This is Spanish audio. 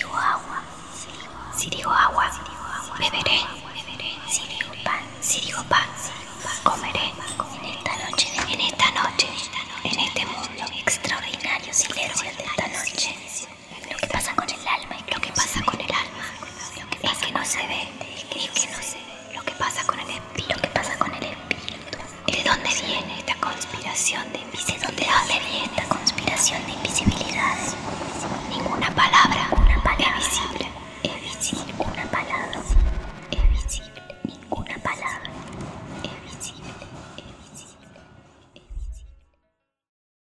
digo agua, si digo agua, beberé, si digo pan, si digo pan, comeré en esta noche, en esta noche, en este mundo extraordinario silencio de esta noche. Lo que pasa con el alma, lo que pasa con el alma, es que no se ve, no se ve, lo que pasa con el espíritu. ¿De dónde viene esta conspiración?